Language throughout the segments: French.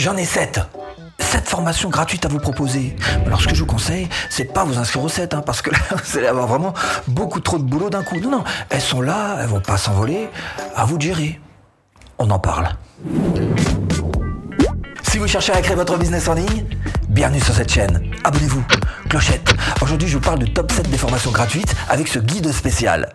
J'en ai 7 7 formations gratuites à vous proposer. Alors ce que je vous conseille, c'est de pas vous inscrire aux 7, hein, parce que là, vous allez avoir vraiment beaucoup trop de boulot d'un coup. Non, non, elles sont là, elles vont pas s'envoler. À vous de gérer. On en parle. Si vous cherchez à créer votre business en ligne, bienvenue sur cette chaîne. Abonnez-vous, clochette. Aujourd'hui, je vous parle du top 7 des formations gratuites avec ce guide spécial.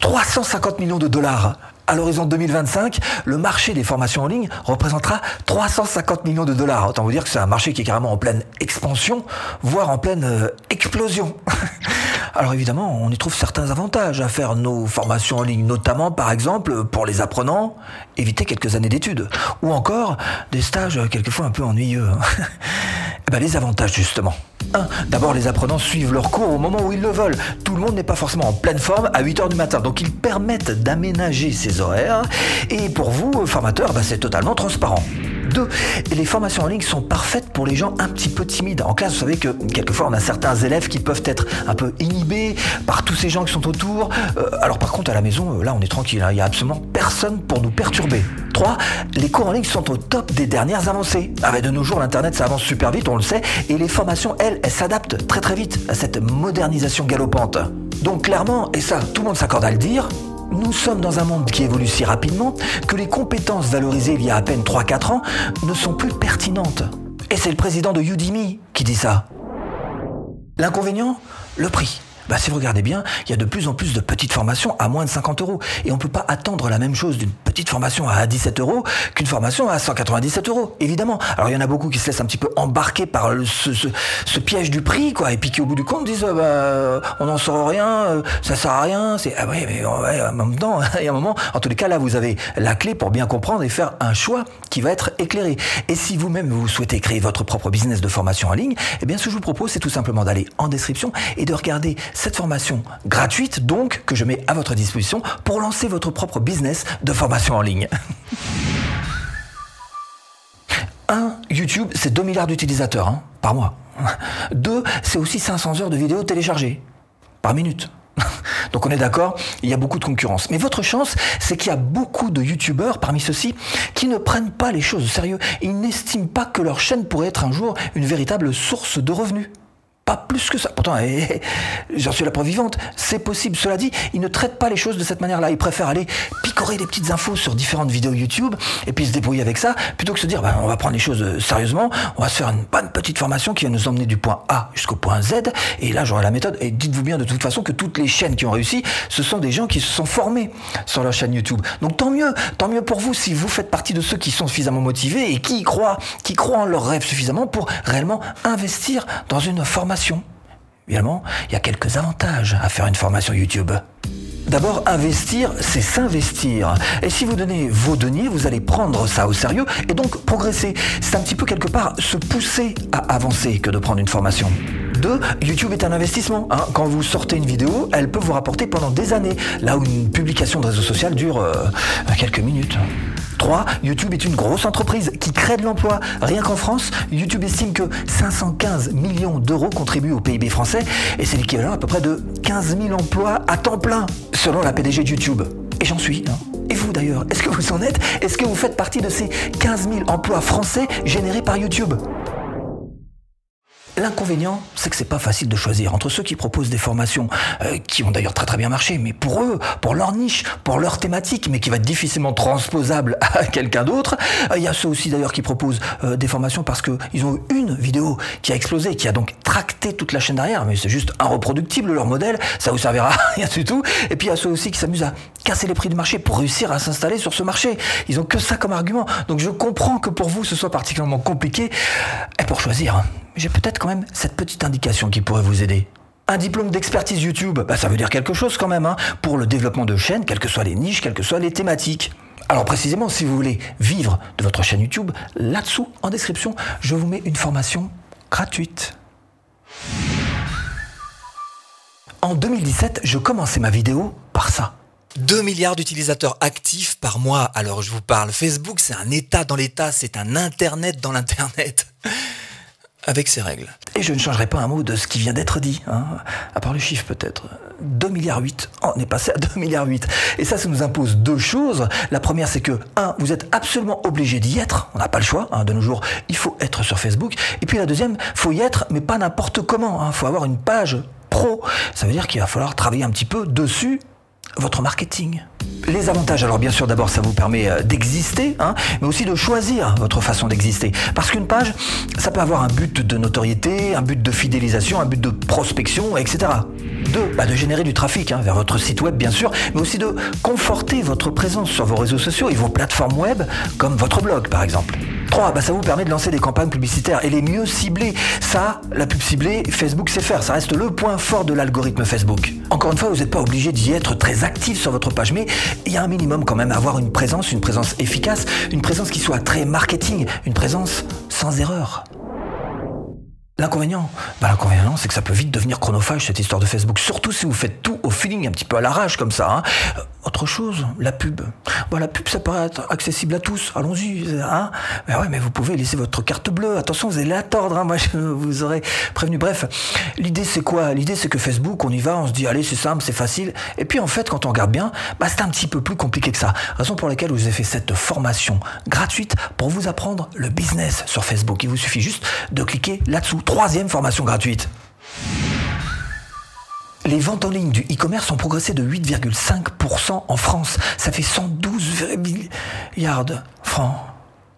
350 millions de dollars. À l'horizon 2025, le marché des formations en ligne représentera 350 millions de dollars. Autant vous dire que c'est un marché qui est carrément en pleine expansion, voire en pleine euh, explosion. Alors évidemment, on y trouve certains avantages à faire nos formations en ligne, notamment par exemple pour les apprenants, éviter quelques années d'études, ou encore des stages quelquefois un peu ennuyeux. eh ben, les avantages justement. 1. D'abord, les apprenants suivent leur cours au moment où ils le veulent. Tout le monde n'est pas forcément en pleine forme à 8h du matin, donc ils permettent d'aménager ces horaires. Et pour vous, formateurs, bah, c'est totalement transparent. 2. Les formations en ligne sont parfaites pour les gens un petit peu timides. En classe, vous savez que quelquefois on a certains élèves qui peuvent être un peu inhibés par tous ces gens qui sont autour. Euh, alors par contre, à la maison, euh, là on est tranquille, hein. il n'y a absolument personne pour nous perturber. 3. Les cours en ligne sont au top des dernières avancées. Avec de nos jours, l'Internet ça avance super vite, on le sait, et les formations, elles, elles s'adaptent très très vite à cette modernisation galopante. Donc clairement, et ça tout le monde s'accorde à le dire, nous sommes dans un monde qui évolue si rapidement que les compétences valorisées il y a à peine 3-4 ans ne sont plus pertinentes. Et c'est le président de Udemy qui dit ça. L'inconvénient Le prix. Bah, si vous regardez bien, il y a de plus en plus de petites formations à moins de 50 euros. Et on ne peut pas attendre la même chose d'une petite formation à 17 euros qu'une formation à 197 euros, évidemment. Alors il y en a beaucoup qui se laissent un petit peu embarquer par ce, piège du prix, quoi, et puis qui au bout du compte disent, euh, bah, on n'en sort rien, euh, ça sert à rien. C'est ah mais en même temps, il y a un moment. En tous les cas, là, vous avez la clé pour bien comprendre et faire un choix qui va être éclairé. Et si vous-même vous souhaitez créer votre propre business de formation en ligne, eh bien, ce que je vous propose, c'est tout simplement d'aller en description et de regarder cette formation gratuite, donc, que je mets à votre disposition pour lancer votre propre business de formation en ligne. 1. YouTube, c'est 2 milliards d'utilisateurs hein, par mois. 2. C'est aussi 500 heures de vidéos téléchargées par minute. Donc on est d'accord, il y a beaucoup de concurrence. Mais votre chance, c'est qu'il y a beaucoup de youtubeurs parmi ceux-ci qui ne prennent pas les choses au sérieux. Ils n'estiment pas que leur chaîne pourrait être un jour une véritable source de revenus pas plus que ça. Pourtant, eh, eh, j'en suis la preuve vivante, c'est possible. Cela dit, ils ne traitent pas les choses de cette manière-là. Ils préfèrent aller picorer des petites infos sur différentes vidéos YouTube et puis se débrouiller avec ça, plutôt que se dire, ben, on va prendre les choses euh, sérieusement, on va se faire une bonne petite formation qui va nous emmener du point A jusqu'au point Z, et là j'aurai la méthode. Et dites-vous bien de toute façon que toutes les chaînes qui ont réussi, ce sont des gens qui se sont formés sur leur chaîne YouTube. Donc tant mieux, tant mieux pour vous si vous faites partie de ceux qui sont suffisamment motivés et qui croient, qui croient en leurs rêves suffisamment pour réellement investir dans une formation Évidemment, il y a quelques avantages à faire une formation YouTube. D'abord, investir, c'est s'investir. Et si vous donnez vos deniers, vous allez prendre ça au sérieux et donc progresser. C'est un petit peu quelque part se pousser à avancer que de prendre une formation. 2. YouTube est un investissement. Hein. Quand vous sortez une vidéo, elle peut vous rapporter pendant des années, là où une publication de réseau social dure euh, quelques minutes. 3. YouTube est une grosse entreprise qui crée de l'emploi. Rien qu'en France, YouTube estime que 515 millions d'euros contribuent au PIB français et c'est l'équivalent à peu près de 15 000 emplois à temps plein, selon la PDG de YouTube. Et j'en suis. Hein. Et vous d'ailleurs, est-ce que vous en êtes? Est-ce que vous faites partie de ces 15 000 emplois français générés par YouTube? L'inconvénient, c'est que c'est pas facile de choisir entre ceux qui proposent des formations euh, qui ont d'ailleurs très très bien marché, mais pour eux, pour leur niche, pour leur thématique, mais qui va être difficilement transposable à quelqu'un d'autre. Euh, il y a ceux aussi d'ailleurs qui proposent euh, des formations parce que ils ont eu une vidéo qui a explosé, qui a donc tracté toute la chaîne derrière, mais c'est juste reproductible leur modèle, ça vous servira à rien du tout. Et puis il y a ceux aussi qui s'amusent à casser les prix du marché pour réussir à s'installer sur ce marché. Ils ont que ça comme argument. Donc je comprends que pour vous ce soit particulièrement compliqué et pour choisir. J'ai peut-être quand même cette petite indication qui pourrait vous aider. Un diplôme d'expertise YouTube, bah, ça veut dire quelque chose quand même, hein, pour le développement de chaînes, quelles que soient les niches, quelles que soient les thématiques. Alors précisément, si vous voulez vivre de votre chaîne YouTube, là-dessous, en description, je vous mets une formation gratuite. En 2017, je commençais ma vidéo par ça. 2 milliards d'utilisateurs actifs par mois. Alors je vous parle, Facebook, c'est un État dans l'État, c'est un Internet dans l'Internet. Avec ses règles. Et je ne changerai pas un mot de ce qui vient d'être dit, hein, à part le chiffre peut-être. 2 milliards 8. on est passé à 2 milliards 8. Et ça, ça nous impose deux choses. La première, c'est que, un, vous êtes absolument obligé d'y être. On n'a pas le choix. Hein, de nos jours, il faut être sur Facebook. Et puis la deuxième, faut y être, mais pas n'importe comment. Il hein. faut avoir une page pro. Ça veut dire qu'il va falloir travailler un petit peu dessus votre marketing. Les avantages, alors bien sûr d'abord ça vous permet euh, d'exister, hein, mais aussi de choisir votre façon d'exister. Parce qu'une page, ça peut avoir un but de notoriété, un but de fidélisation, un but de prospection, etc. Deux, bah de générer du trafic hein, vers votre site web bien sûr, mais aussi de conforter votre présence sur vos réseaux sociaux et vos plateformes web, comme votre blog par exemple. 3. Bah, ça vous permet de lancer des campagnes publicitaires et les mieux ciblées. Ça, la pub ciblée, Facebook sait faire. Ça reste le point fort de l'algorithme Facebook. Encore une fois, vous n'êtes pas obligé d'y être très actif sur votre page, mais il y a un minimum quand même à avoir une présence, une présence efficace, une présence qui soit très marketing, une présence sans erreur. L'inconvénient, bah, l'inconvénient, c'est que ça peut vite devenir chronophage cette histoire de Facebook. Surtout si vous faites tout au feeling, un petit peu à l'arrache comme ça. Hein. Autre chose, la pub. Bah, la pub, ça paraît être accessible à tous. Allons-y. Hein mais ouais, mais vous pouvez laisser votre carte bleue. Attention, vous allez la tordre. Hein. Moi, je vous aurais prévenu. Bref, l'idée c'est quoi? L'idée c'est que Facebook, on y va, on se dit allez, c'est simple, c'est facile. Et puis en fait, quand on regarde bien, bah, c'est un petit peu plus compliqué que ça. Raison pour laquelle vous avez fait cette formation gratuite pour vous apprendre le business sur Facebook. Il vous suffit juste de cliquer là-dessous troisième formation gratuite. Les ventes en ligne du e-commerce ont progressé de 8,5% en France. Ça fait 112 milliards de francs,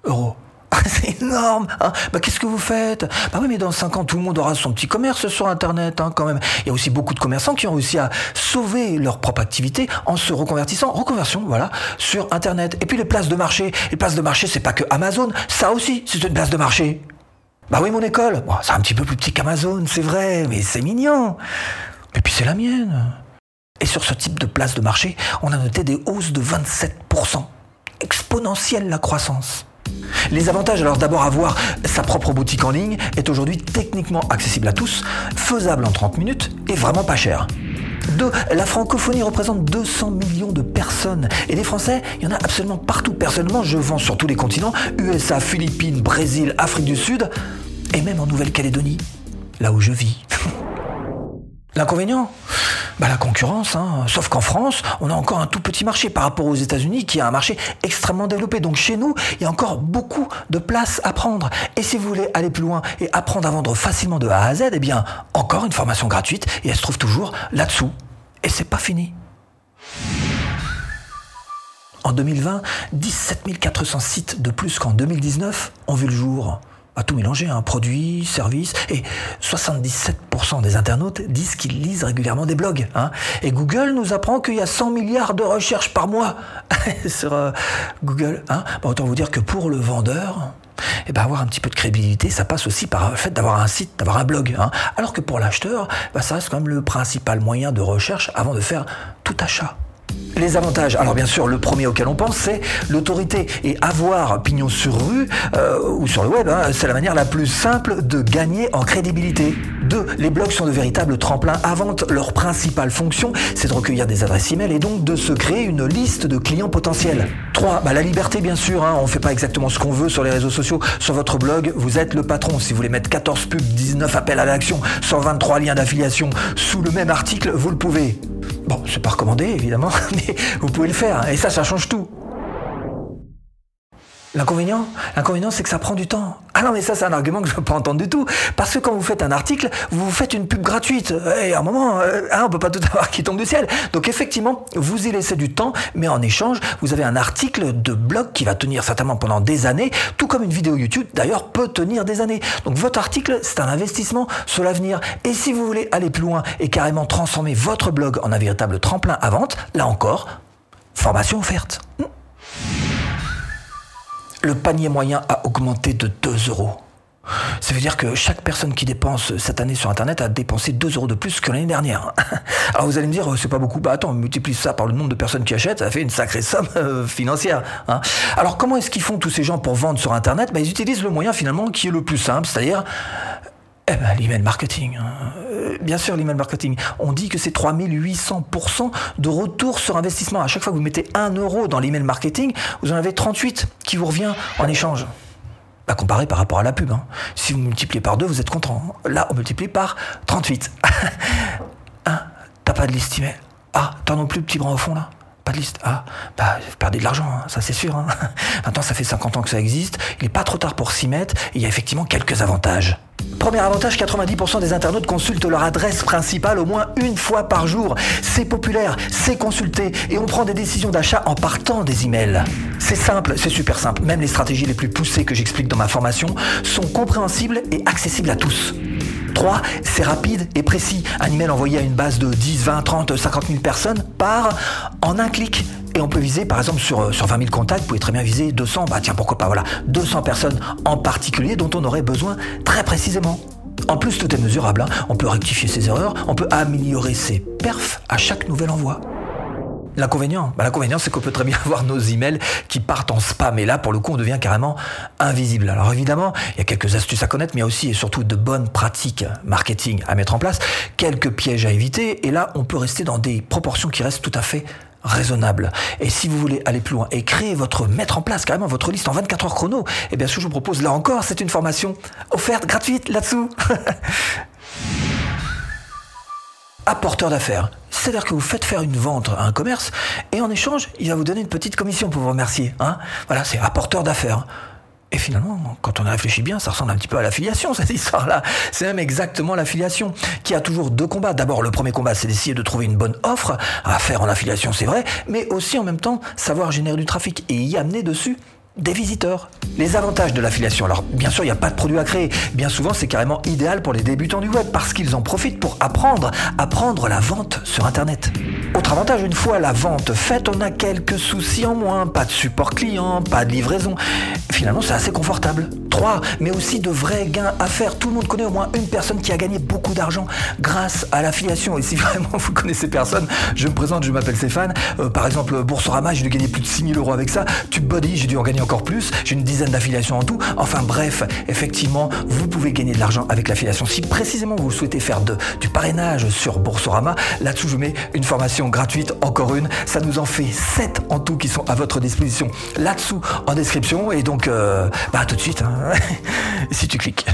euros. C'est énorme hein bah, Qu'est-ce que vous faites? Bah oui, mais dans 5 ans, tout le monde aura son petit commerce sur Internet, hein, quand même. Il y a aussi beaucoup de commerçants qui ont réussi à sauver leur propre activité en se reconvertissant, reconversion, voilà, sur Internet. Et puis les places de marché. Les places de marché, c'est pas que Amazon, ça aussi, c'est une place de marché. Bah oui, mon école. c'est un petit peu plus petit qu'Amazon, c'est vrai, mais c'est mignon. Et puis c'est la mienne. Et sur ce type de place de marché, on a noté des hausses de 27%. Exponentielle la croissance. Les avantages, alors d'abord avoir sa propre boutique en ligne, est aujourd'hui techniquement accessible à tous, faisable en 30 minutes et vraiment pas cher. 2. La francophonie représente 200 millions de personnes. Et les Français, il y en a absolument partout. Personnellement, je vends sur tous les continents, USA, Philippines, Brésil, Afrique du Sud, et même en Nouvelle-Calédonie, là où je vis. L'inconvénient bah, La concurrence, hein. sauf qu'en France, on a encore un tout petit marché par rapport aux États-Unis qui a un marché extrêmement développé. Donc chez nous, il y a encore beaucoup de place à prendre. Et si vous voulez aller plus loin et apprendre à vendre facilement de A à Z, eh bien, encore une formation gratuite et elle se trouve toujours là-dessous. Et c'est pas fini. En 2020, 17 400 sites de plus qu'en 2019 ont vu le jour à tout mélanger, un hein, produit, service, et 77% des internautes disent qu'ils lisent régulièrement des blogs. Hein. Et Google nous apprend qu'il y a 100 milliards de recherches par mois sur euh, Google. Hein. Bah, autant vous dire que pour le vendeur, eh ben, avoir un petit peu de crédibilité, ça passe aussi par le fait d'avoir un site, d'avoir un blog. Hein. Alors que pour l'acheteur, bah, ça reste quand même le principal moyen de recherche avant de faire tout achat. Les avantages, alors bien sûr, le premier auquel on pense, c'est l'autorité. Et avoir pignon sur rue euh, ou sur le web, hein, c'est la manière la plus simple de gagner en crédibilité. Deux, les blogs sont de véritables tremplins à vente. Leur principale fonction, c'est de recueillir des adresses e-mail et donc de se créer une liste de clients potentiels. Trois, bah, la liberté, bien sûr. Hein, on ne fait pas exactement ce qu'on veut sur les réseaux sociaux. Sur votre blog, vous êtes le patron. Si vous voulez mettre 14 pubs, 19 appels à l'action, 123 liens d'affiliation sous le même article, vous le pouvez. Bon, c'est pas recommandé, évidemment, mais vous pouvez le faire. Et ça, ça change tout. L'inconvénient, l'inconvénient, c'est que ça prend du temps. Ah non, mais ça, c'est un argument que je ne veux pas entendre du tout. Parce que quand vous faites un article, vous faites une pub gratuite. Et à un moment, euh, hein, on peut pas tout avoir qui tombe du ciel. Donc effectivement, vous y laissez du temps, mais en échange, vous avez un article de blog qui va tenir certainement pendant des années, tout comme une vidéo YouTube, d'ailleurs, peut tenir des années. Donc votre article, c'est un investissement sur l'avenir. Et si vous voulez aller plus loin et carrément transformer votre blog en un véritable tremplin à vente, là encore, formation offerte le panier moyen a augmenté de 2 euros. Ça veut dire que chaque personne qui dépense cette année sur Internet a dépensé 2 euros de plus que l'année dernière. Alors vous allez me dire, c'est pas beaucoup. Bah attends, multiplie ça par le nombre de personnes qui achètent, ça fait une sacrée somme euh, financière. Hein. Alors comment est-ce qu'ils font tous ces gens pour vendre sur Internet? Bah, Ils utilisent le moyen finalement qui est le plus simple, c'est-à-dire eh ben, l'email marketing. Hein. Euh, bien sûr, l'email marketing. On dit que c'est 3800% de retour sur investissement. À chaque fois que vous mettez 1 euro dans l'email marketing, vous en avez 38 qui vous revient en échange. Bah, comparé par rapport à la pub. hein. Si vous multipliez par 2, vous êtes content. Là, on multiplie par 38. Hein T'as pas de liste email? Ah, t'as non plus, petit bras au fond là? Pas de liste? Ah, bah, vous perdez de l'argent, hein, ça c'est sûr. Hein. Maintenant, ça fait 50 ans que ça existe. Il n'est pas trop tard pour s'y mettre. Et il y a effectivement quelques avantages. Premier avantage, 90% des internautes consultent leur adresse principale au moins une fois par jour. C'est populaire, c'est consulté et on prend des décisions d'achat en partant des emails. C'est simple, c'est super simple. Même les stratégies les plus poussées que j'explique dans ma formation sont compréhensibles et accessibles à tous. 3. C'est rapide et précis. Un email envoyé à une base de 10, 20, 30, 50 000 personnes part en un clic. Et on peut viser, par exemple, sur, sur 20 000 contacts, vous pouvez très bien viser 200, bah tiens, pourquoi pas, voilà, 200 personnes en particulier dont on aurait besoin très précisément. En plus, tout est mesurable. hein. On peut rectifier ses erreurs, on peut améliorer ses perfs à chaque nouvel envoi. L'inconvénient, bah, l'inconvénient, c'est qu'on peut très bien avoir nos emails qui partent en spam. Et là, pour le coup, on devient carrément invisible. Alors évidemment, il y a quelques astuces à connaître, mais il y a aussi et surtout de bonnes pratiques marketing à mettre en place, quelques pièges à éviter. Et là, on peut rester dans des proportions qui restent tout à fait raisonnables. Et si vous voulez aller plus loin et créer votre, mettre en place carrément votre liste en 24 heures chrono, eh bien, ce que je vous propose là encore, c'est une formation offerte gratuite là-dessous. apporteur d'affaires. C'est-à-dire que vous faites faire une vente à un commerce et en échange, il va vous donner une petite commission pour vous remercier. Hein voilà, c'est apporteur d'affaires. Et finalement, quand on réfléchit bien, ça ressemble un petit peu à l'affiliation, cette histoire-là. C'est même exactement l'affiliation, qui a toujours deux combats. D'abord, le premier combat, c'est d'essayer de trouver une bonne offre à faire en affiliation, c'est vrai, mais aussi en même temps, savoir générer du trafic et y amener dessus des visiteurs. Les avantages de l'affiliation. Alors, bien sûr, il n'y a pas de produit à créer. Bien souvent, c'est carrément idéal pour les débutants du web parce qu'ils en profitent pour apprendre, apprendre la vente sur Internet. Autre avantage, une fois la vente faite, on a quelques soucis en moins. Pas de support client, pas de livraison. Finalement, c'est assez confortable. 3. Mais aussi de vrais gains à faire. Tout le monde connaît au moins une personne qui a gagné beaucoup d'argent grâce à l'affiliation. Et si vraiment vous connaissez personne, je me présente, je m'appelle Stéphane. Euh, par exemple, Boursorama, j'ai dû gagner plus de 6000 euros avec ça. TubeBuddy, j'ai dû en gagner encore plus. J'ai une dizaine d'affiliations en tout. Enfin bref, effectivement, vous pouvez gagner de l'argent avec l'affiliation. Si précisément vous souhaitez faire du parrainage sur Boursorama, là-dessous je mets une formation gratuite, encore une. Ça nous en fait 7 en tout qui sont à votre disposition là-dessous en description. Et donc, euh, bah tout de suite, hein, si tu cliques.